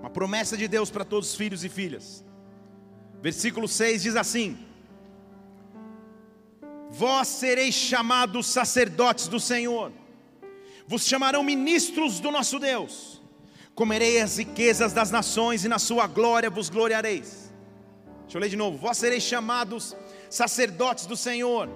Uma promessa de Deus para todos os filhos e filhas. Versículo 6 diz assim: Vós sereis chamados sacerdotes do Senhor, vos chamarão ministros do nosso Deus, comereis as riquezas das nações e na sua glória vos gloriareis. Deixa eu ler de novo: Vós sereis chamados sacerdotes do Senhor,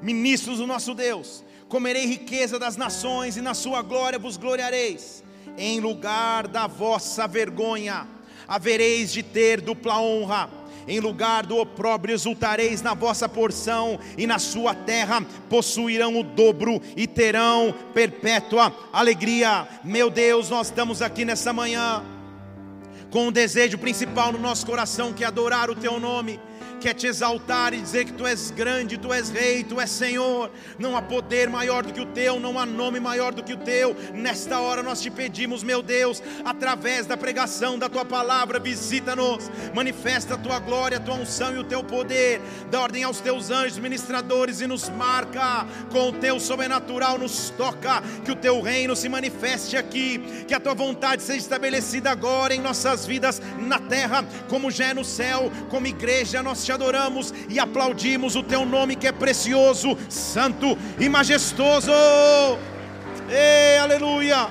ministros do nosso Deus, comerei riqueza das nações e na sua glória vos gloriareis em lugar da vossa vergonha, havereis de ter dupla honra. Em lugar do opróbrio exultareis na vossa porção, e na sua terra possuirão o dobro e terão perpétua alegria. Meu Deus, nós estamos aqui nessa manhã com um desejo principal no nosso coração que é adorar o teu nome quer te exaltar e dizer que tu és grande, tu és rei, tu és Senhor. Não há poder maior do que o teu, não há nome maior do que o teu. Nesta hora nós te pedimos, meu Deus, através da pregação da tua palavra, visita-nos, manifesta a tua glória, a tua unção e o teu poder. Dá ordem aos teus anjos ministradores e nos marca com o teu sobrenatural, nos toca, que o teu reino se manifeste aqui, que a tua vontade seja estabelecida agora em nossas vidas na terra, como já é no céu, como igreja, nós te adoramos e aplaudimos o teu nome que é precioso, santo e majestoso. Ei, aleluia!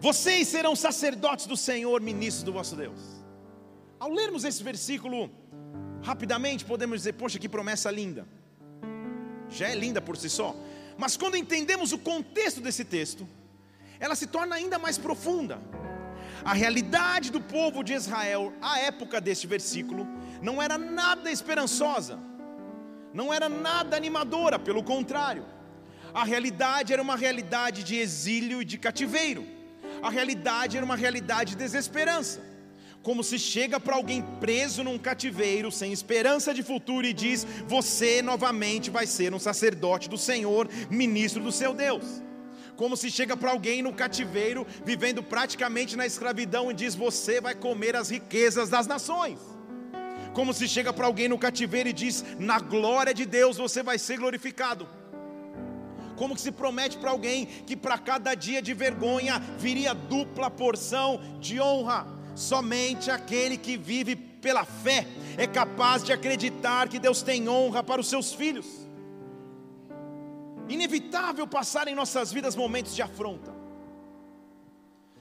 Vocês serão sacerdotes do Senhor, ministros do vosso Deus. Ao lermos esse versículo, rapidamente podemos dizer: Poxa, que promessa linda! Já é linda por si só, mas quando entendemos o contexto desse texto, ela se torna ainda mais profunda. A realidade do povo de Israel, à época deste versículo, não era nada esperançosa, não era nada animadora, pelo contrário. A realidade era uma realidade de exílio e de cativeiro. A realidade era uma realidade de desesperança. Como se chega para alguém preso num cativeiro, sem esperança de futuro, e diz: Você novamente vai ser um sacerdote do Senhor, ministro do seu Deus como se chega para alguém no cativeiro, vivendo praticamente na escravidão, e diz: Você vai comer as riquezas das nações. Como se chega para alguém no cativeiro e diz: Na glória de Deus você vai ser glorificado. Como que se promete para alguém que para cada dia de vergonha viria dupla porção de honra. Somente aquele que vive pela fé é capaz de acreditar que Deus tem honra para os seus filhos inevitável passar em nossas vidas momentos de afronta.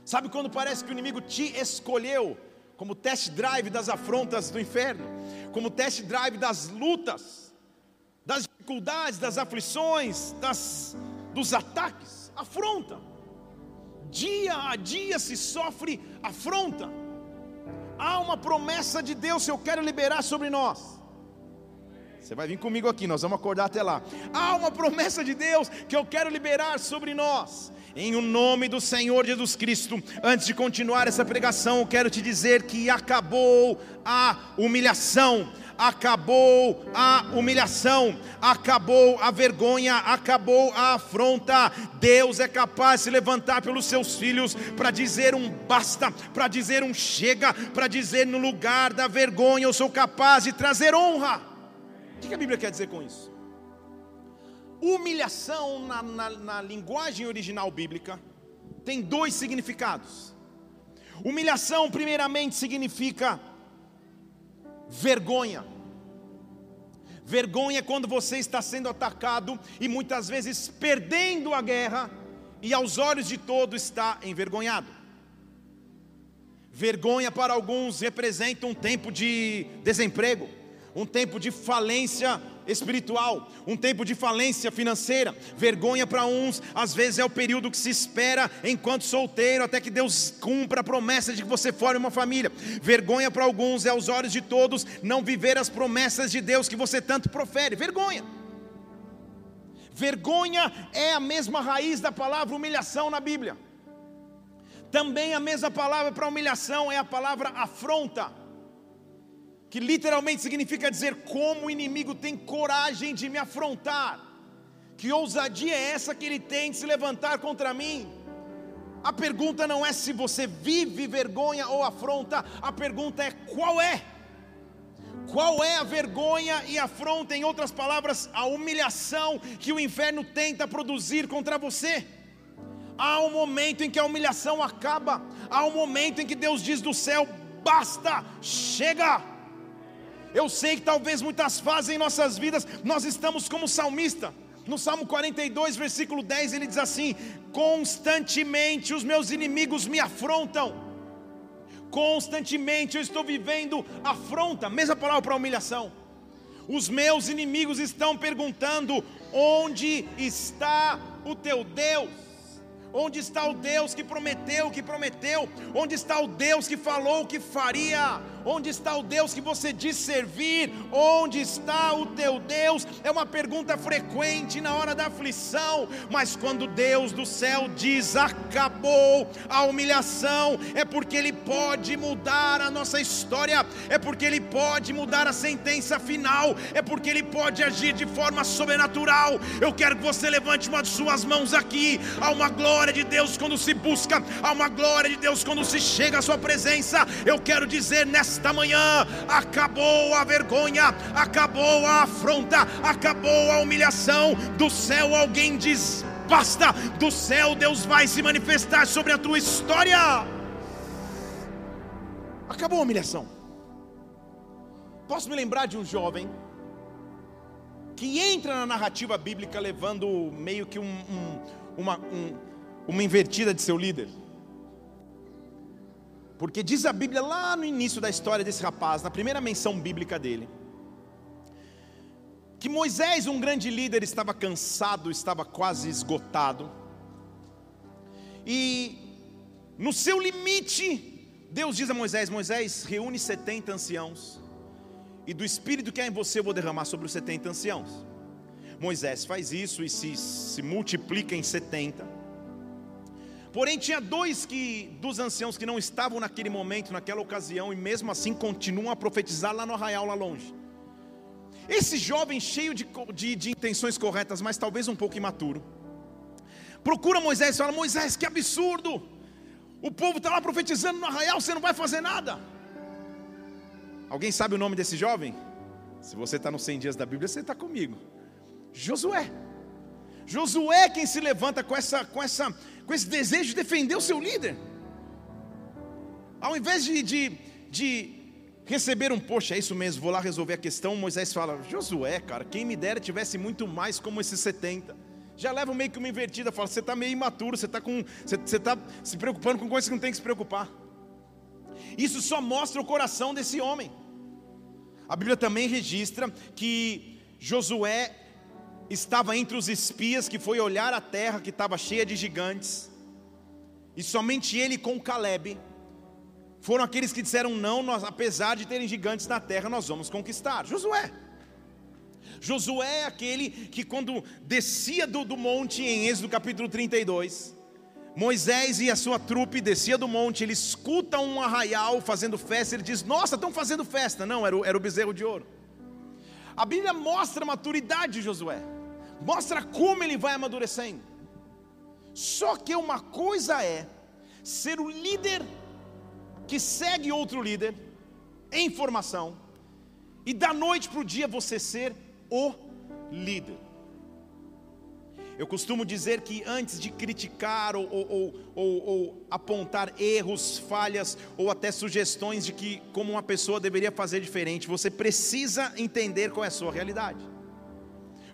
Sabe quando parece que o inimigo te escolheu como test drive das afrontas do inferno, como test drive das lutas, das dificuldades, das aflições, das, dos ataques? Afronta. Dia a dia se sofre afronta. Há uma promessa de Deus que eu quero liberar sobre nós. Você vai vir comigo aqui, nós vamos acordar até lá. Há uma promessa de Deus que eu quero liberar sobre nós. Em o nome do Senhor Jesus Cristo, antes de continuar essa pregação, eu quero te dizer que acabou a humilhação, acabou a humilhação, acabou a vergonha, acabou a afronta. Deus é capaz de se levantar pelos seus filhos para dizer um basta, para dizer um chega, para dizer no lugar da vergonha eu sou capaz de trazer honra. O que a Bíblia quer dizer com isso? Humilhação, na, na, na linguagem original bíblica, tem dois significados. Humilhação, primeiramente, significa vergonha. Vergonha é quando você está sendo atacado e muitas vezes perdendo a guerra e aos olhos de todos está envergonhado. Vergonha para alguns representa um tempo de desemprego um tempo de falência espiritual, um tempo de falência financeira. Vergonha para uns, às vezes é o período que se espera enquanto solteiro, até que Deus cumpra a promessa de que você forme uma família. Vergonha para alguns é aos olhos de todos não viver as promessas de Deus que você tanto profere. Vergonha. Vergonha é a mesma raiz da palavra humilhação na Bíblia. Também a mesma palavra para humilhação é a palavra afronta, que literalmente significa dizer como o inimigo tem coragem de me afrontar. Que ousadia é essa que ele tem de se levantar contra mim? A pergunta não é se você vive vergonha ou afronta, a pergunta é qual é. Qual é a vergonha e afronta, em outras palavras, a humilhação que o inferno tenta produzir contra você? Há um momento em que a humilhação acaba, há um momento em que Deus diz do céu: basta, chega. Eu sei que talvez muitas fases em nossas vidas nós estamos como salmista. No Salmo 42, versículo 10, ele diz assim: Constantemente os meus inimigos me afrontam, constantemente eu estou vivendo afronta, mesma palavra para humilhação. Os meus inimigos estão perguntando: onde está o teu Deus? Onde está o Deus que prometeu, que prometeu? Onde está o Deus que falou que faria? Onde está o Deus que você diz servir? Onde está o teu Deus? É uma pergunta frequente na hora da aflição, mas quando Deus do céu diz acabou a humilhação, é porque Ele pode mudar a nossa história, é porque Ele pode mudar a sentença final, é porque Ele pode agir de forma sobrenatural. Eu quero que você levante uma de suas mãos aqui. Há uma glória de Deus quando se busca, há uma glória de Deus quando se chega à Sua presença. Eu quero dizer nessa nesta manhã acabou a vergonha, acabou a afronta, acabou a humilhação. Do céu alguém diz: basta, do céu Deus vai se manifestar sobre a tua história. Acabou a humilhação. Posso me lembrar de um jovem que entra na narrativa bíblica levando meio que um, um, uma, um, uma invertida de seu líder. Porque diz a Bíblia lá no início da história desse rapaz, na primeira menção bíblica dele, que Moisés, um grande líder, estava cansado, estava quase esgotado. E no seu limite, Deus diz a Moisés: Moisés, reúne 70 anciãos, e do espírito que há em você eu vou derramar sobre os 70 anciãos. Moisés faz isso e se, se multiplica em 70. Porém, tinha dois que, dos anciãos que não estavam naquele momento, naquela ocasião, e mesmo assim continuam a profetizar lá no arraial, lá longe. Esse jovem, cheio de, de, de intenções corretas, mas talvez um pouco imaturo, procura Moisés e fala: Moisés, que absurdo! O povo está lá profetizando no arraial, você não vai fazer nada. Alguém sabe o nome desse jovem? Se você está nos 100 dias da Bíblia, você está comigo. Josué. Josué é quem se levanta com essa, com essa com esse desejo de defender o seu líder. Ao invés de, de, de receber um, poxa, é isso mesmo, vou lá resolver a questão, Moisés fala, Josué, cara, quem me dera tivesse muito mais como esses 70. Já leva meio que uma invertida, fala, você está meio imaturo, você está você, você tá se preocupando com coisas que não tem que se preocupar. Isso só mostra o coração desse homem. A Bíblia também registra que Josué estava entre os espias que foi olhar a terra que estava cheia de gigantes, e somente ele com Caleb foram aqueles que disseram: Não, nós, apesar de terem gigantes na terra, nós vamos conquistar. Josué. Josué é aquele que, quando descia do, do monte, em Êxodo capítulo 32, Moisés e a sua trupe descia do monte, ele escuta um arraial fazendo festa, ele diz: Nossa, estão fazendo festa. Não, era o, era o bezerro de ouro. A Bíblia mostra a maturidade de Josué mostra como ele vai amadurecendo. Só que uma coisa é ser o líder que segue outro líder em formação, e da noite para o dia você ser o líder. Eu costumo dizer que antes de criticar ou, ou, ou, ou, apontar erros, falhas ou até sugestões de que como uma pessoa deveria fazer diferente, você precisa entender qual é a sua realidade.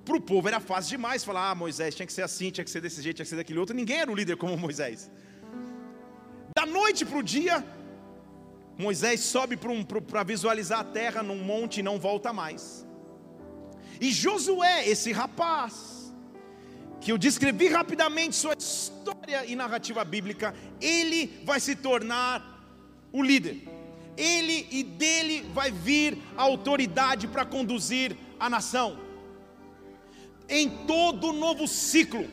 Para o povo era fácil demais falar: ah, Moisés tinha que ser assim, tinha que ser desse jeito, tinha que ser daquele outro. Ninguém era um líder como Moisés. Da noite para o dia, Moisés sobe para um, visualizar a terra num monte e não volta mais. E Josué, esse rapaz, que eu descrevi rapidamente sua história e narrativa bíblica, ele vai se tornar o líder. Ele e dele vai vir a autoridade para conduzir a nação em todo novo ciclo,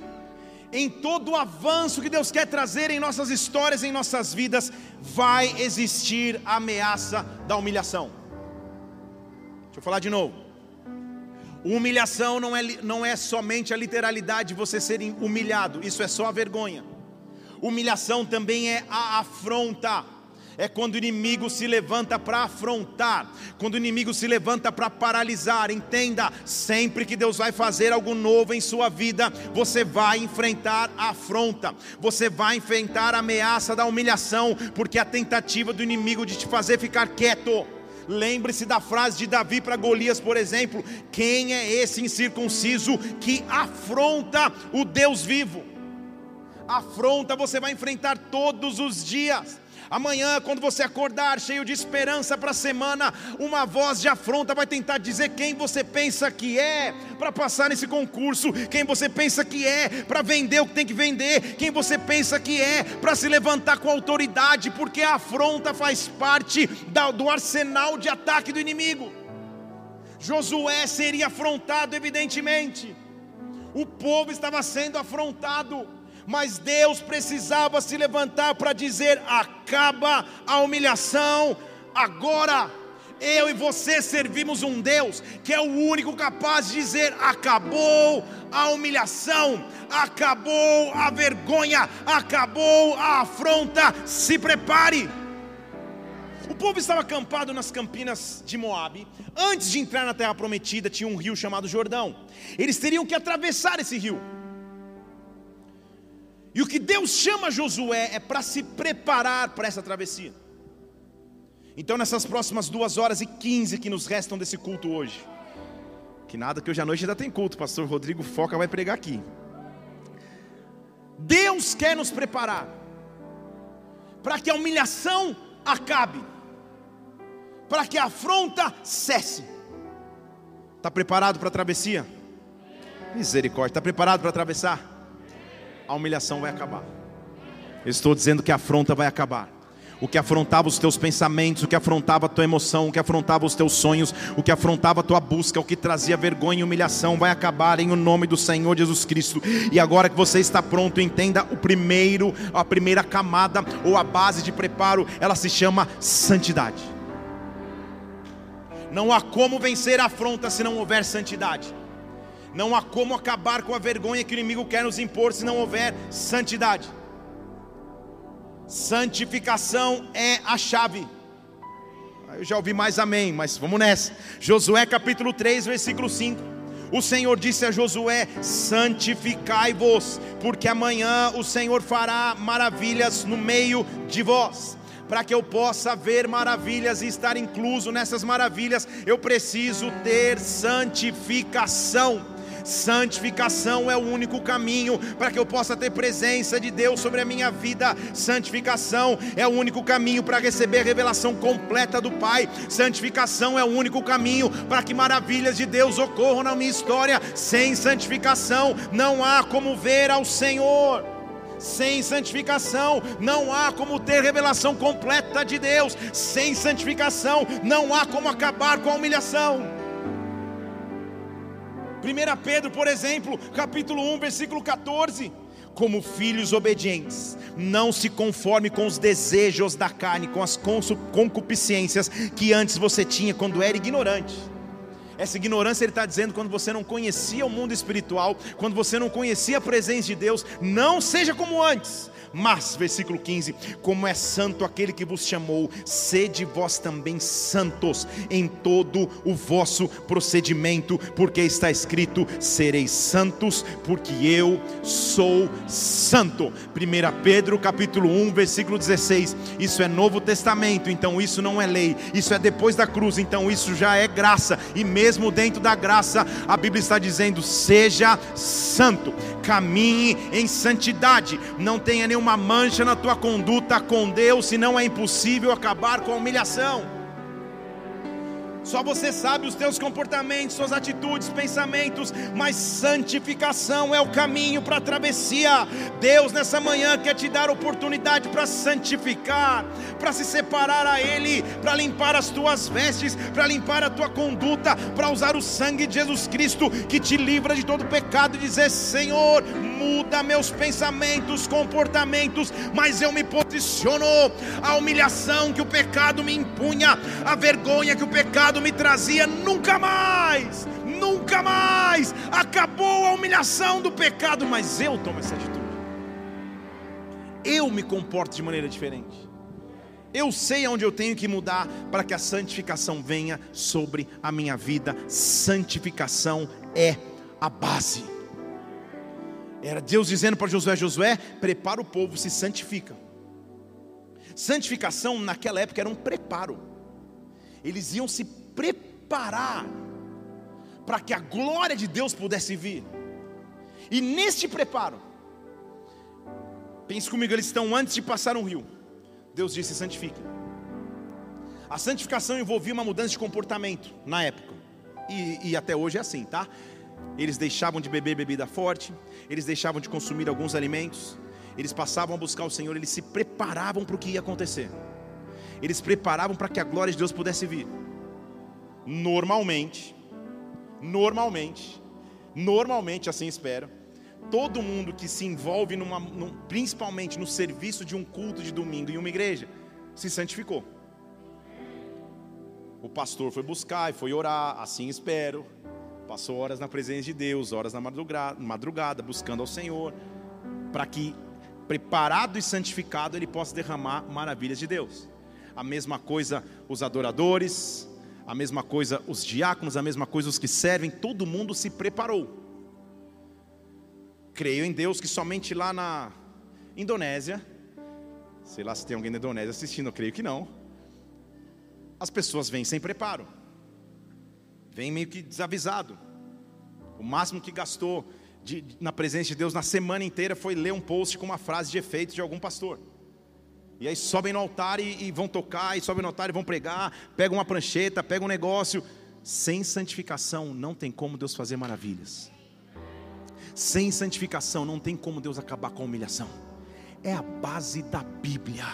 em todo avanço que Deus quer trazer em nossas histórias, em nossas vidas, vai existir a ameaça da humilhação. Deixa eu falar de novo. Humilhação não é, não é somente a literalidade de você ser humilhado, isso é só a vergonha. Humilhação também é a afronta é quando o inimigo se levanta para afrontar, quando o inimigo se levanta para paralisar. Entenda, sempre que Deus vai fazer algo novo em sua vida, você vai enfrentar a afronta, você vai enfrentar a ameaça da humilhação, porque a tentativa do inimigo de te fazer ficar quieto. Lembre-se da frase de Davi para Golias, por exemplo: Quem é esse incircunciso que afronta o Deus vivo? Afronta você vai enfrentar todos os dias. Amanhã, quando você acordar cheio de esperança para a semana, uma voz de afronta vai tentar dizer quem você pensa que é para passar nesse concurso, quem você pensa que é para vender o que tem que vender, quem você pensa que é para se levantar com autoridade, porque a afronta faz parte do arsenal de ataque do inimigo. Josué seria afrontado, evidentemente. O povo estava sendo afrontado mas Deus precisava se levantar para dizer: acaba a humilhação agora. Eu e você servimos um Deus que é o único capaz de dizer: acabou a humilhação, acabou a vergonha, acabou a afronta, se prepare. O povo estava acampado nas campinas de Moabe. Antes de entrar na terra prometida, tinha um rio chamado Jordão. Eles teriam que atravessar esse rio. E o que Deus chama Josué é para se preparar para essa travessia. Então, nessas próximas duas horas e quinze que nos restam desse culto hoje, que nada que hoje à noite ainda tem culto, pastor Rodrigo Foca vai pregar aqui. Deus quer nos preparar para que a humilhação acabe, para que a afronta cesse. Está preparado para a travessia? Misericórdia, está preparado para atravessar? A humilhação vai acabar. Estou dizendo que a afronta vai acabar. O que afrontava os teus pensamentos, o que afrontava a tua emoção, o que afrontava os teus sonhos, o que afrontava a tua busca, o que trazia vergonha e humilhação, vai acabar em o nome do Senhor Jesus Cristo. E agora que você está pronto, entenda o primeiro, a primeira camada ou a base de preparo, ela se chama santidade. Não há como vencer a afronta se não houver santidade. Não há como acabar com a vergonha que o inimigo quer nos impor se não houver santidade. Santificação é a chave. Eu já ouvi mais amém, mas vamos nessa. Josué capítulo 3, versículo 5. O Senhor disse a Josué: Santificai-vos, porque amanhã o Senhor fará maravilhas no meio de vós. Para que eu possa ver maravilhas e estar incluso nessas maravilhas, eu preciso ter santificação. Santificação é o único caminho para que eu possa ter presença de Deus sobre a minha vida. Santificação é o único caminho para receber a revelação completa do Pai. Santificação é o único caminho para que maravilhas de Deus ocorram na minha história. Sem santificação não há como ver ao Senhor. Sem santificação não há como ter revelação completa de Deus. Sem santificação não há como acabar com a humilhação. 1 Pedro, por exemplo, capítulo 1, versículo 14. Como filhos obedientes, não se conforme com os desejos da carne, com as concupiscências que antes você tinha quando era ignorante. Essa ignorância ele está dizendo quando você não conhecia o mundo espiritual, quando você não conhecia a presença de Deus, não seja como antes, mas, versículo 15: Como é santo aquele que vos chamou, sede vós também santos em todo o vosso procedimento, porque está escrito: sereis santos, porque eu sou santo. 1 Pedro capítulo 1, versículo 16. Isso é Novo Testamento, então isso não é lei, isso é depois da cruz, então isso já é graça, e mesmo dentro da graça, a Bíblia está dizendo: seja santo, caminhe em santidade, não tenha nenhum nenhuma mancha na tua conduta com Deus, senão é impossível acabar com a humilhação. Só você sabe os teus comportamentos, suas atitudes, pensamentos, mas santificação é o caminho para a travessia. Deus nessa manhã quer te dar oportunidade para santificar, para se separar a Ele, para limpar as tuas vestes, para limpar a tua conduta, para usar o sangue de Jesus Cristo que te livra de todo pecado e dizer: Senhor, muda meus pensamentos, comportamentos, mas eu me posiciono. A humilhação que o pecado me impunha, a vergonha que o pecado me trazia, nunca mais, nunca mais. Acabou a humilhação do pecado, mas eu tomo essa atitude. Eu me comporto de maneira diferente. Eu sei aonde eu tenho que mudar para que a santificação venha sobre a minha vida. Santificação é a base. Era Deus dizendo para Josué: Josué, prepara o povo, se santifica. Santificação naquela época era um preparo. Eles iam se preparar para que a glória de Deus pudesse vir. E neste preparo, pense comigo, eles estão antes de passar um rio. Deus disse: santifique. A santificação envolvia uma mudança de comportamento na época, e, e até hoje é assim, tá? Eles deixavam de beber bebida forte, eles deixavam de consumir alguns alimentos, eles passavam a buscar o Senhor, eles se preparavam para o que ia acontecer, eles preparavam para que a glória de Deus pudesse vir. Normalmente, normalmente, normalmente assim espero, todo mundo que se envolve, numa, num, principalmente no serviço de um culto de domingo em uma igreja, se santificou. O pastor foi buscar e foi orar, assim espero. Passou horas na presença de Deus, horas na madrugada, buscando ao Senhor, para que, preparado e santificado, ele possa derramar maravilhas de Deus. A mesma coisa os adoradores, a mesma coisa os diáconos, a mesma coisa os que servem, todo mundo se preparou. Creio em Deus que somente lá na Indonésia, sei lá se tem alguém da Indonésia assistindo, eu creio que não. As pessoas vêm sem preparo, vêm meio que desavisado. O máximo que gastou de, na presença de Deus na semana inteira foi ler um post com uma frase de efeito de algum pastor. E aí sobem no altar e, e, vão tocar, e sobem no altar e vão pregar, pegam uma prancheta, pegam um negócio. Sem santificação não tem como Deus fazer maravilhas. Sem santificação não tem como Deus acabar com a humilhação. É a base da Bíblia.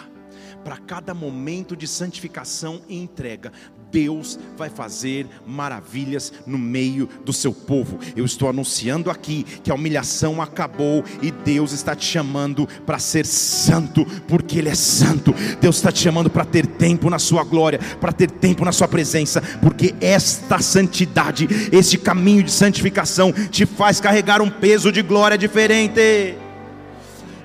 Para cada momento de santificação e entrega, Deus vai fazer maravilhas no meio do seu povo. Eu estou anunciando aqui que a humilhação acabou e Deus está te chamando para ser santo, porque Ele é santo. Deus está te chamando para ter tempo na Sua glória, para ter tempo na Sua presença, porque esta santidade, este caminho de santificação, te faz carregar um peso de glória diferente.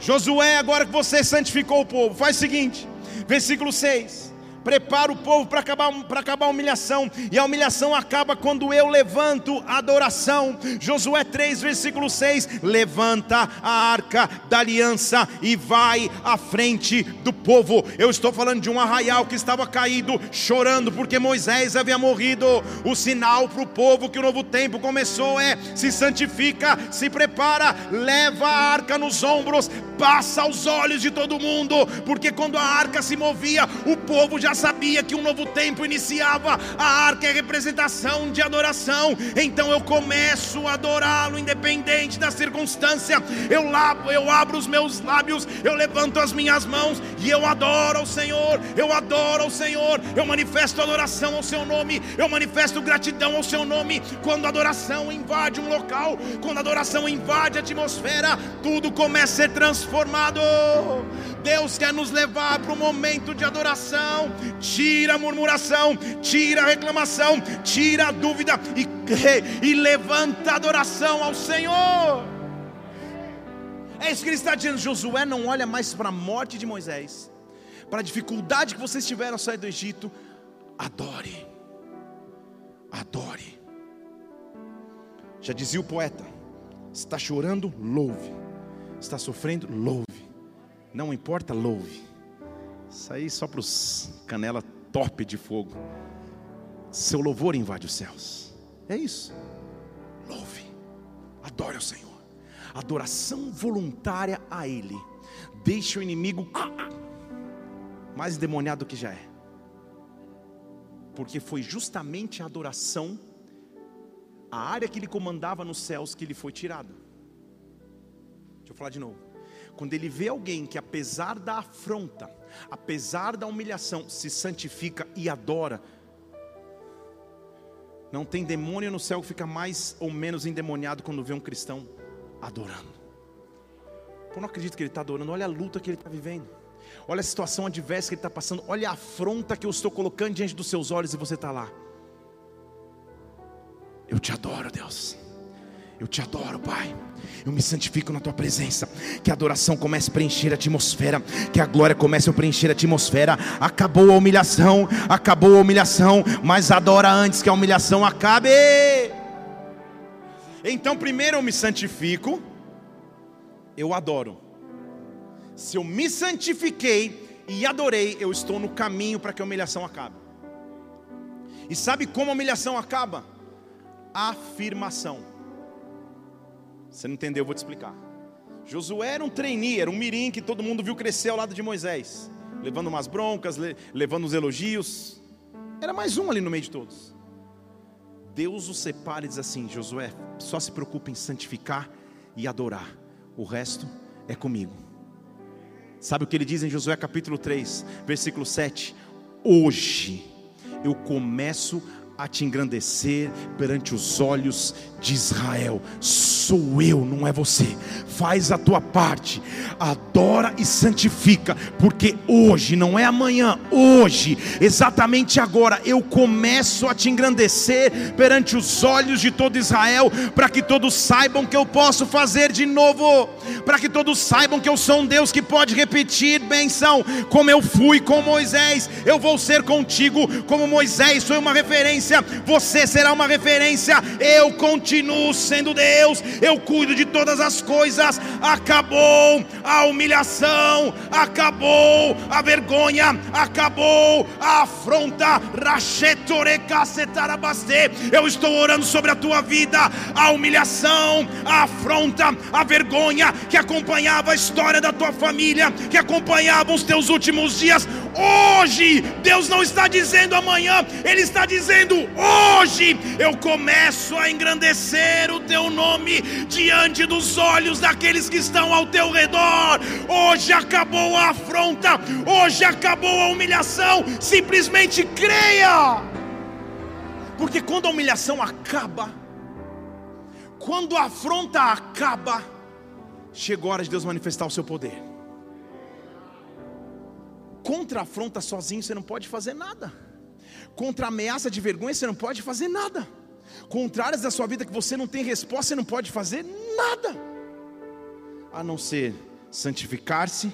Josué, agora que você santificou o povo, faz o seguinte, versículo 6 prepara o povo para acabar, acabar a humilhação, e a humilhação acaba quando eu levanto a adoração. Josué 3, versículo 6: levanta a arca da aliança e vai à frente do povo. Eu estou falando de um arraial que estava caído, chorando porque Moisés havia morrido. O sinal para o povo que o novo tempo começou é: se santifica, se prepara, leva a arca nos ombros, passa aos olhos de todo mundo, porque quando a arca se movia, o povo já sabia que um novo tempo iniciava, a arca é representação de adoração, então eu começo a adorá-lo, independente da circunstância. Eu, lavo, eu abro os meus lábios, eu levanto as minhas mãos e eu adoro ao Senhor, eu adoro ao Senhor, eu manifesto adoração ao seu nome, eu manifesto gratidão ao seu nome. Quando a adoração invade um local, quando a adoração invade a atmosfera, tudo começa a ser transformado. Deus quer nos levar para um momento de adoração. Tira a murmuração, tira a reclamação, tira a dúvida e, e levanta a adoração ao Senhor. É isso que ele está dizendo. Josué não olha mais para a morte de Moisés, para a dificuldade que vocês tiveram ao sair do Egito. Adore, adore. Já dizia o poeta: está chorando, louve, está sofrendo, louve não importa, louve. Isso aí só para os canela top de fogo. Seu louvor invade os céus. É isso. Louve. Adore ao Senhor. Adoração voluntária a Ele. Deixe o inimigo mais endemoniado do que já é. Porque foi justamente a adoração, a área que ele comandava nos céus, que lhe foi tirada. Deixa eu falar de novo quando ele vê alguém que, apesar da afronta, apesar da humilhação, se santifica e adora, não tem demônio no céu que fica mais ou menos endemoniado quando vê um cristão adorando. Pô, não acredito que ele está adorando. Olha a luta que ele está vivendo. Olha a situação adversa que ele está passando. Olha a afronta que eu estou colocando diante dos seus olhos e você está lá. Eu te adoro, Deus. Eu te adoro, Pai. Eu me santifico na tua presença. Que a adoração comece a preencher a atmosfera. Que a glória comece a preencher a atmosfera. Acabou a humilhação. Acabou a humilhação. Mas adora antes que a humilhação acabe. Então, primeiro eu me santifico. Eu adoro. Se eu me santifiquei e adorei, eu estou no caminho para que a humilhação acabe. E sabe como a humilhação acaba? Afirmação. Você não entendeu, eu vou te explicar. Josué era um trainee, era um mirim que todo mundo viu crescer ao lado de Moisés, levando umas broncas, levando os elogios. Era mais um ali no meio de todos. Deus o separa e diz assim: Josué, só se preocupe em santificar e adorar, o resto é comigo. Sabe o que ele diz em Josué capítulo 3, versículo 7? Hoje eu começo a te engrandecer perante os olhos de Israel. Sou eu, não é você. Faz a tua parte, adora e santifica, porque hoje, não é amanhã, hoje, exatamente agora, eu começo a te engrandecer perante os olhos de todo Israel, para que todos saibam que eu posso fazer de novo, para que todos saibam que eu sou um Deus que pode repetir benção, como eu fui com Moisés, eu vou ser contigo, como Moisés foi uma referência, você será uma referência, eu continuo sendo Deus, eu cuido de todas as coisas. Acabou a humilhação, acabou a vergonha, acabou a afronta. Eu estou orando sobre a tua vida, a humilhação, a afronta, a vergonha que acompanhava a história da tua família, que acompanhava os teus últimos dias. Hoje, Deus não está dizendo amanhã, Ele está dizendo hoje. Eu começo a engrandecer o teu nome diante dos olhos daqueles que estão ao teu redor. Hoje acabou a afronta, hoje acabou a humilhação. Simplesmente creia, porque quando a humilhação acaba, quando a afronta acaba, chegou a hora de Deus manifestar o seu poder. Contra a afronta sozinho você não pode fazer nada. Contra a ameaça de vergonha você não pode fazer nada contrárias da sua vida que você não tem resposta, você não pode fazer nada, a não ser santificar-se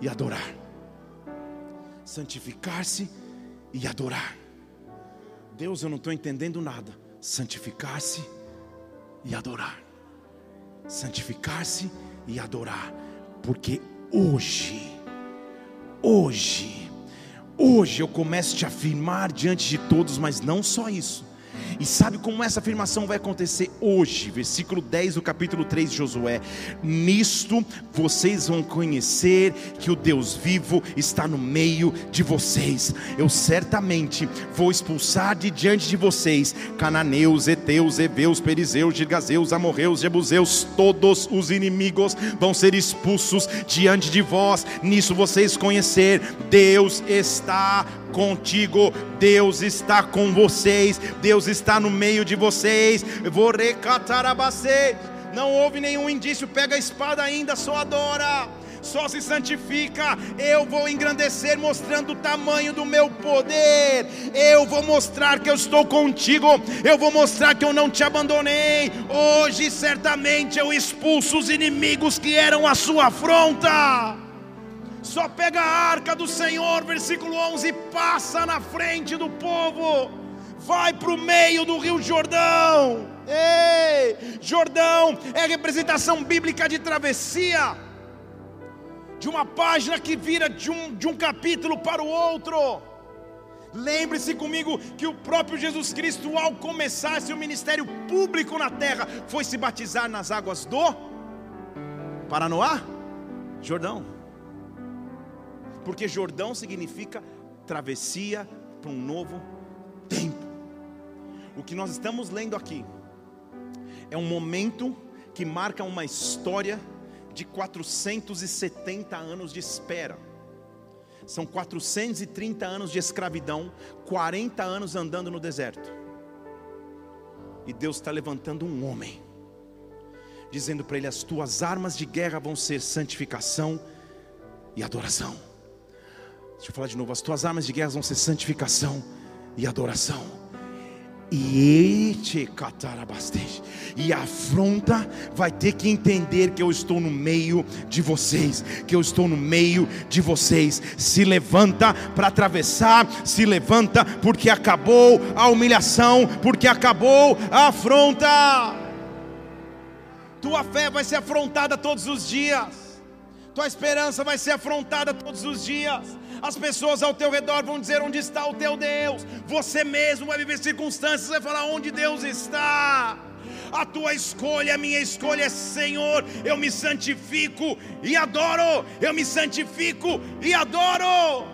e adorar. Santificar-se e adorar. Deus, eu não estou entendendo nada. Santificar-se e adorar. Santificar-se e adorar. Porque hoje, hoje, hoje eu começo a te afirmar diante de todos, mas não só isso e sabe como essa afirmação vai acontecer hoje? Versículo 10 do capítulo 3 de Josué. Nisto vocês vão conhecer que o Deus vivo está no meio de vocês. Eu certamente vou expulsar de diante de vocês cananeus, heteus, heveus, perizeus, girgazeus, amorreus, jebuseus, todos os inimigos vão ser expulsos diante de vós. Nisso vocês conhecer Deus está contigo, Deus está com vocês, Deus está no meio de vocês. Vou recatar a Não houve nenhum indício, pega a espada ainda, só adora só se santifica. Eu vou engrandecer, mostrando o tamanho do meu poder. Eu vou mostrar que eu estou contigo. Eu vou mostrar que eu não te abandonei. Hoje, certamente, eu expulso os inimigos que eram a sua afronta só pega a arca do Senhor, versículo 11, e passa na frente do povo, vai para o meio do rio Jordão. Ei, Jordão é representação bíblica de travessia, de uma página que vira de um, de um capítulo para o outro. Lembre-se comigo que o próprio Jesus Cristo, ao começar seu ministério público na terra, foi se batizar nas águas do Paranoá, Jordão porque Jordão significa travessia para um novo tempo. O que nós estamos lendo aqui é um momento que marca uma história de 470 anos de espera. São 430 anos de escravidão, 40 anos andando no deserto. E Deus está levantando um homem dizendo para ele: As tuas armas de guerra vão ser santificação e adoração. Deixa eu falar de novo: As tuas armas de guerra vão ser santificação e adoração. E e a afronta vai ter que entender que eu estou no meio de vocês, que eu estou no meio de vocês. Se levanta para atravessar, se levanta porque acabou a humilhação, porque acabou a afronta. Tua fé vai ser afrontada todos os dias. Tua esperança vai ser afrontada todos os dias as pessoas ao teu redor vão dizer onde está o teu Deus, você mesmo vai viver circunstâncias, vai falar onde Deus está. A tua escolha, a minha escolha é Senhor, eu me santifico e adoro, eu me santifico e adoro.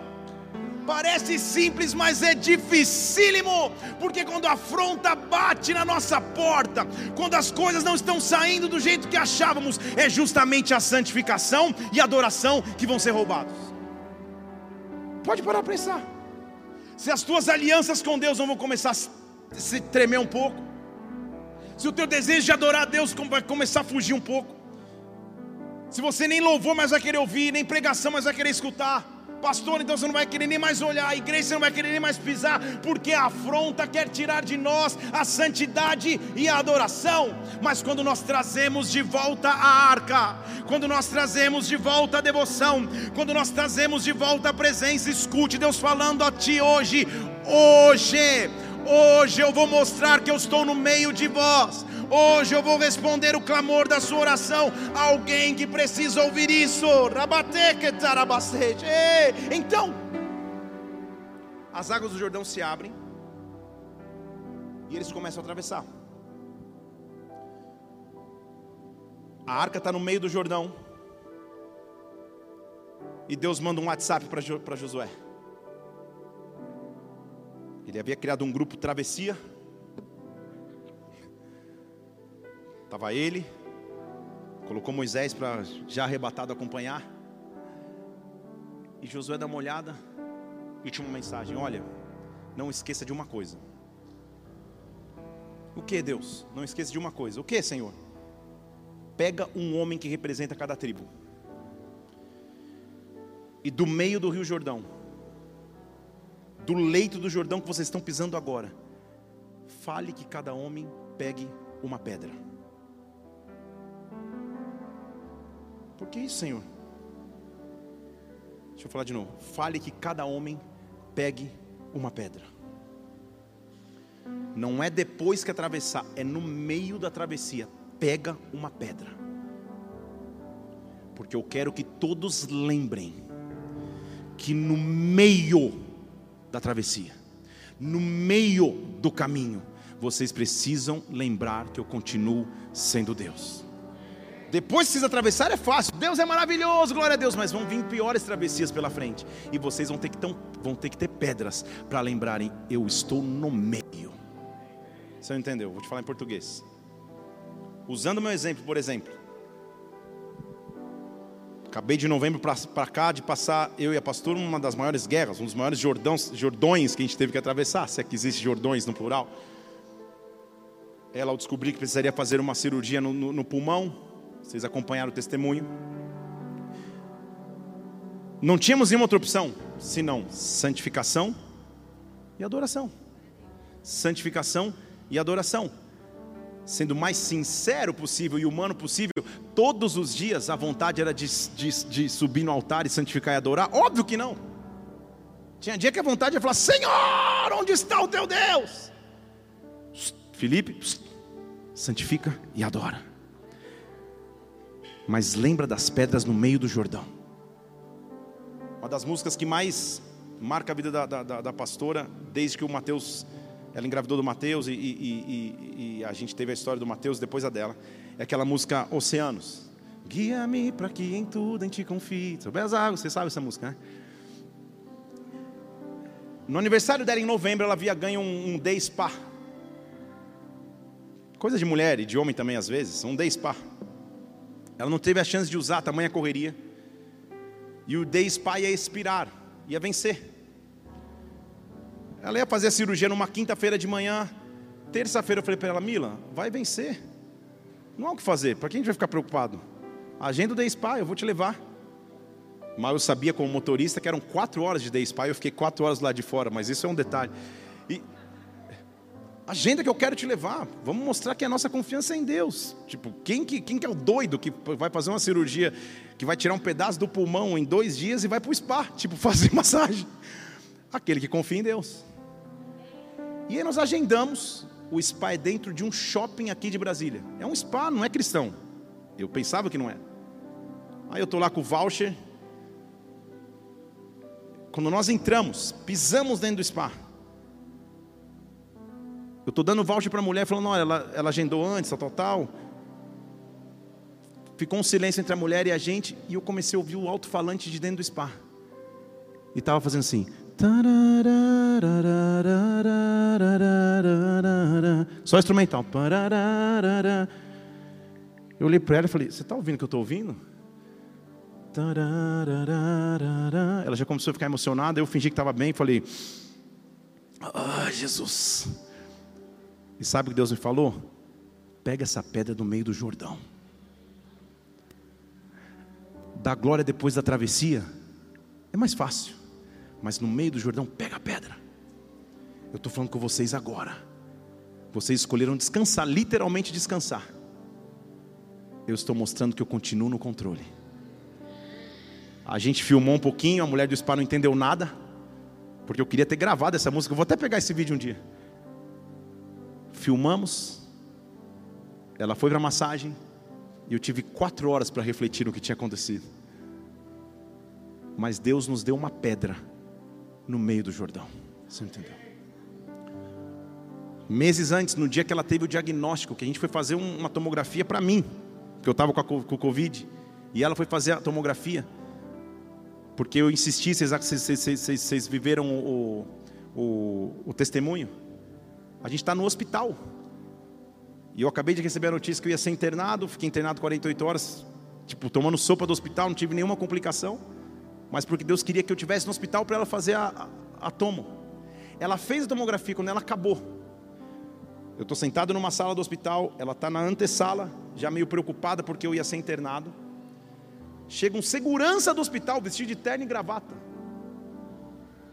Parece simples, mas é dificílimo, porque quando a afronta bate na nossa porta, quando as coisas não estão saindo do jeito que achávamos, é justamente a santificação e a adoração que vão ser roubados. Pode parar para pensar. Se as tuas alianças com Deus não vão começar a se tremer um pouco, se o teu desejo de adorar a Deus vai começar a fugir um pouco, se você nem louvor mais vai querer ouvir, nem pregação mais vai querer escutar, Pastor, então você não vai querer nem mais olhar, a igreja você não vai querer nem mais pisar, porque a afronta quer tirar de nós a santidade e a adoração. Mas quando nós trazemos de volta a arca, quando nós trazemos de volta a devoção, quando nós trazemos de volta a presença, escute Deus falando a ti hoje, hoje, hoje eu vou mostrar que eu estou no meio de vós. Hoje eu vou responder o clamor da sua oração. Alguém que precisa ouvir isso. Então, as águas do Jordão se abrem e eles começam a atravessar. A arca está no meio do Jordão. E Deus manda um WhatsApp para Josué. Ele havia criado um grupo travessia Estava ele, colocou Moisés para já arrebatado acompanhar. E Josué dá uma olhada e tinha uma mensagem: Olha, não esqueça de uma coisa. O que, Deus? Não esqueça de uma coisa. O que, Senhor? Pega um homem que representa cada tribo. E do meio do Rio Jordão, do leito do Jordão que vocês estão pisando agora, fale que cada homem pegue uma pedra. Por que isso, Senhor? Deixa eu falar de novo. Fale que cada homem pegue uma pedra. Não é depois que atravessar, é no meio da travessia. Pega uma pedra. Porque eu quero que todos lembrem que no meio da travessia, no meio do caminho, vocês precisam lembrar que eu continuo sendo Deus. Depois que vocês atravessarem é fácil. Deus é maravilhoso, glória a Deus. Mas vão vir piores travessias pela frente. E vocês vão ter que, tão, vão ter, que ter pedras para lembrarem: eu estou no meio. Você não entendeu? Vou te falar em português. Usando meu exemplo, por exemplo. Acabei de novembro para cá de passar, eu e a pastora, uma das maiores guerras, um dos maiores jordões, jordões que a gente teve que atravessar, se é que existe jordões no plural. Ela, ao descobrir que precisaria fazer uma cirurgia no, no, no pulmão, vocês acompanharam o testemunho. Não tínhamos nenhuma outra opção senão santificação e adoração. Santificação e adoração. Sendo o mais sincero possível e humano possível, todos os dias a vontade era de, de, de subir no altar e santificar e adorar? Óbvio que não. Tinha dia que a vontade ia falar: Senhor, onde está o teu Deus? Felipe, santifica e adora mas lembra das pedras no meio do Jordão. Uma das músicas que mais marca a vida da, da, da pastora, desde que o Mateus, ela engravidou do Mateus e, e, e, e, a gente teve a história do Mateus depois a dela, é aquela música Oceanos. Guia-me para que em tudo em ti confie. Sobre as águas, você sabe essa música, né? No aniversário dela em novembro, ela havia ganho um, um day spa. Coisa de mulher e de homem também às vezes, um day spa. Ela não teve a chance de usar tamanha correria. E o Day Spa ia expirar, ia vencer. Ela ia fazer a cirurgia numa quinta-feira de manhã. Terça-feira eu falei para ela, Mila, vai vencer. Não há o que fazer, para quem a gente vai ficar preocupado? Agenda o Day Spa, eu vou te levar. Mas eu sabia como motorista que eram quatro horas de Day Spa, eu fiquei quatro horas lá de fora, mas isso é um detalhe. E agenda que eu quero te levar, vamos mostrar que a nossa confiança é em Deus. Tipo, quem que, quem que é o doido que vai fazer uma cirurgia que vai tirar um pedaço do pulmão em dois dias e vai para o spa, tipo, fazer massagem? Aquele que confia em Deus. E aí nós agendamos, o spa é dentro de um shopping aqui de Brasília. É um spa, não é cristão. Eu pensava que não é. Aí eu estou lá com o voucher. Quando nós entramos, pisamos dentro do spa. Eu estou dando voucher para a mulher, falando, olha, ela, ela agendou antes, tal, tal, tal. Ficou um silêncio entre a mulher e a gente, e eu comecei a ouvir o alto-falante de dentro do spa. E estava fazendo assim. Só instrumental. Eu olhei para ela e falei: Você está ouvindo o que eu estou ouvindo? Ela já começou a ficar emocionada. Eu fingi que estava bem e falei: Ah, Jesus. E sabe o que Deus me falou? Pega essa pedra do meio do Jordão. Da glória depois da travessia é mais fácil. Mas no meio do Jordão, pega a pedra. Eu estou falando com vocês agora. Vocês escolheram descansar, literalmente descansar. Eu estou mostrando que eu continuo no controle. A gente filmou um pouquinho, a mulher do spa não entendeu nada, porque eu queria ter gravado essa música. Eu vou até pegar esse vídeo um dia. Filmamos, ela foi para a massagem, e eu tive quatro horas para refletir no que tinha acontecido. Mas Deus nos deu uma pedra no meio do Jordão. Você entendeu? Meses antes, no dia que ela teve o diagnóstico, que a gente foi fazer uma tomografia para mim, que eu estava com, o Covid, e ela foi fazer a tomografia, porque eu insisti, vocês, vocês, vocês, vocês viveram o, o, o testemunho. A gente está no hospital. E eu acabei de receber a notícia que eu ia ser internado, fiquei internado 48 horas, tipo, tomando sopa do hospital, não tive nenhuma complicação mas porque Deus queria que eu tivesse no hospital para ela fazer a, a, a tomo. Ela fez a tomografia quando ela acabou. Eu estou sentado numa sala do hospital, ela está na antessala, já meio preocupada porque eu ia ser internado. Chega um segurança do hospital, vestido de terno e gravata.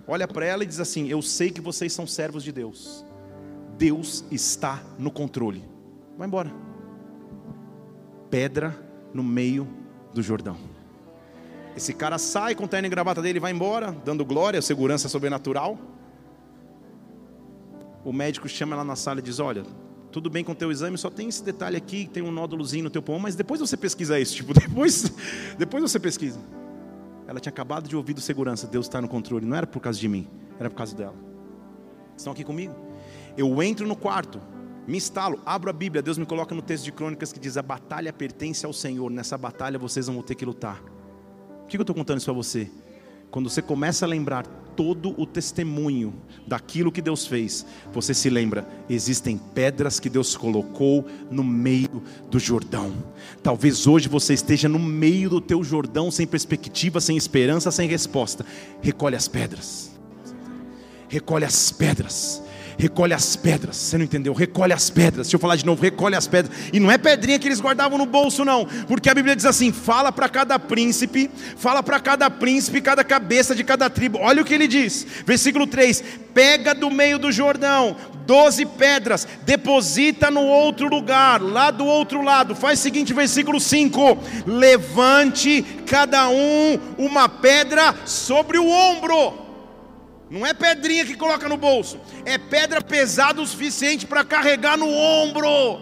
Olha para ela e diz assim: Eu sei que vocês são servos de Deus. Deus está no controle. Vai embora. Pedra no meio do Jordão. Esse cara sai com o terno e gravata dele e vai embora, dando glória, segurança sobrenatural. O médico chama ela na sala e diz: Olha, tudo bem com o teu exame, só tem esse detalhe aqui, tem um nódulozinho no teu pulmão, mas depois você pesquisa isso, tipo, depois, depois você pesquisa. Ela tinha acabado de ouvir do segurança, Deus está no controle, não era por causa de mim, era por causa dela. Estão aqui comigo? Eu entro no quarto, me instalo, abro a Bíblia, Deus me coloca no texto de crônicas que diz: a batalha pertence ao Senhor, nessa batalha vocês vão ter que lutar. Por que eu estou contando isso para você? Quando você começa a lembrar todo o testemunho daquilo que Deus fez, você se lembra: existem pedras que Deus colocou no meio do Jordão. Talvez hoje você esteja no meio do teu Jordão, sem perspectiva, sem esperança, sem resposta. Recolhe as pedras. Recolhe as pedras recolhe as pedras. Você não entendeu? Recolhe as pedras. Deixa eu falar de novo, recolhe as pedras. E não é pedrinha que eles guardavam no bolso, não. Porque a Bíblia diz assim: fala para cada príncipe, fala para cada príncipe, cada cabeça de cada tribo. Olha o que ele diz. Versículo 3: pega do meio do Jordão doze pedras, deposita no outro lugar, lá do outro lado. Faz o seguinte, versículo 5: levante cada um uma pedra sobre o ombro. Não é pedrinha que coloca no bolso, é pedra pesada o suficiente para carregar no ombro.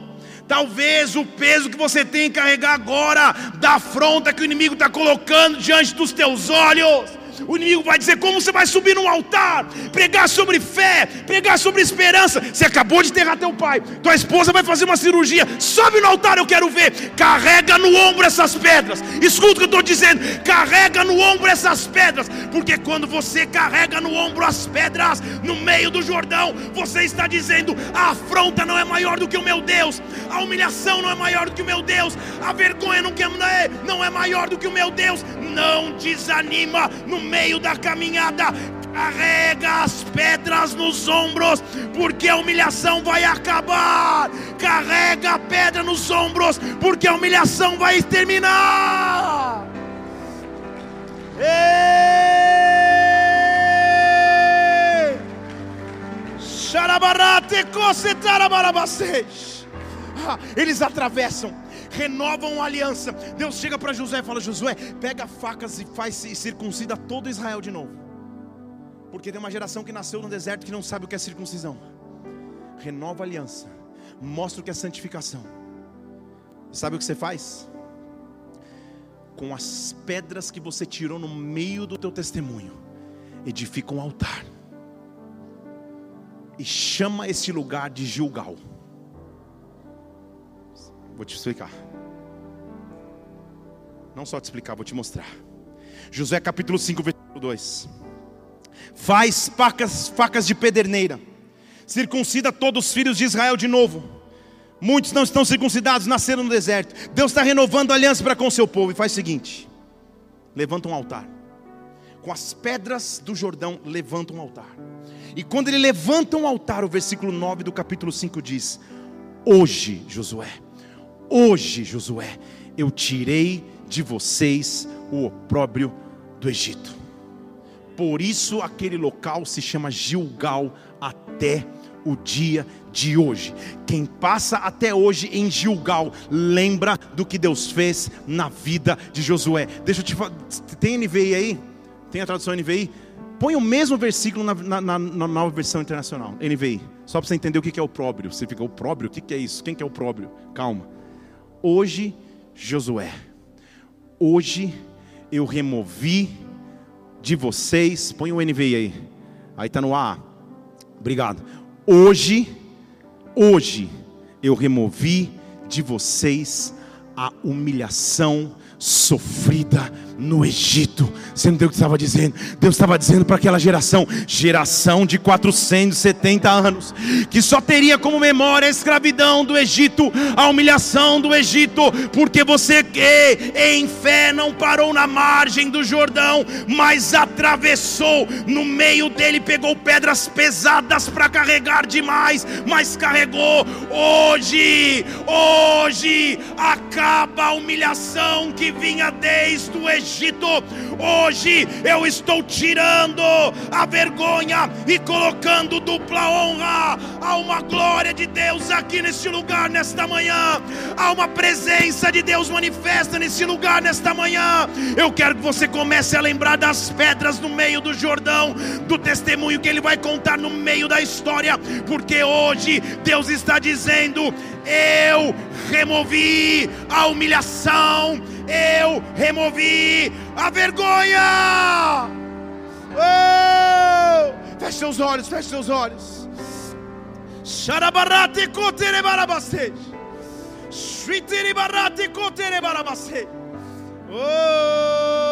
Talvez o peso que você tem que carregar agora, da afronta que o inimigo está colocando diante dos teus olhos, o inimigo vai dizer como você vai subir no altar, pregar sobre fé, pregar sobre esperança. Você acabou de enterrar teu pai, tua esposa vai fazer uma cirurgia. Sobe no altar, eu quero ver. Carrega no ombro essas pedras. Escuta o que eu estou dizendo. Carrega no ombro essas pedras, porque quando você carrega no ombro as pedras no meio do Jordão, você está dizendo: a afronta não é maior do que o meu Deus, a humilhação não é maior do que o meu Deus, a vergonha não é, não é maior do que o meu Deus. Não desanima no meio da caminhada, Carrega as pedras nos ombros, porque a humilhação vai acabar. Carrega a pedra nos ombros, porque a humilhação vai terminar. Ah, Eles atravessam, renovam a aliança. Deus chega para Josué e fala: Josué, pega facas e faz e circuncida todo Israel de novo. Porque tem uma geração que nasceu no deserto que não sabe o que é circuncisão. Renova a aliança, mostra o que é santificação. Sabe o que você faz? Com as pedras que você tirou no meio do teu testemunho, edifica um altar. E chama esse lugar de Gilgal. Vou te explicar. Não só te explicar, vou te mostrar. Josué capítulo 5, versículo 2. Faz facas, facas de pederneira, circuncida todos os filhos de Israel de novo. Muitos não estão circuncidados, nasceram no deserto. Deus está renovando a aliança para com o seu povo e faz o seguinte: levanta um altar. Com as pedras do Jordão, levanta um altar. E quando ele levanta um altar, o versículo 9 do capítulo 5 diz: Hoje, Josué, hoje, Josué, eu tirei de vocês o opróbrio do Egito. Por isso aquele local se chama Gilgal até o dia de hoje. Quem passa até hoje em Gilgal, lembra do que Deus fez na vida de Josué. Deixa eu te falar, tem NVI aí? Tem a tradução NVI? Põe o mesmo versículo na, na, na, na nova versão internacional, NVI. Só para você entender o que é o próprio. Você fica, o próprio? O que é isso? Quem que é o próprio? Calma. Hoje, Josué, hoje eu removi de vocês, põe o NVI aí, aí está no A, obrigado. Hoje, hoje eu removi de vocês a humilhação sofrida no Egito. Você não entendeu o que estava dizendo? Deus estava dizendo para aquela geração, geração de 470 anos, que só teria como memória a escravidão do Egito, a humilhação do Egito, porque você que em fé não parou na margem do Jordão, mas atravessou no meio dele, pegou pedras pesadas para carregar demais, mas carregou. Hoje, hoje acaba a humilhação que vinha desde o Egito. Hoje eu estou tirando a vergonha e colocando dupla honra. Há uma glória de Deus aqui neste lugar nesta manhã. Há uma presença de Deus manifesta nesse lugar nesta manhã. Eu quero que você comece a lembrar das pedras no meio do Jordão, do testemunho que ele vai contar no meio da história, porque hoje Deus está dizendo: eu removi a humilhação, eu removi a vergonha. Oh! Feche seus olhos, feche seus olhos. Xarabarate koterebarabase. Shritiribarate koterebarabase. Oh!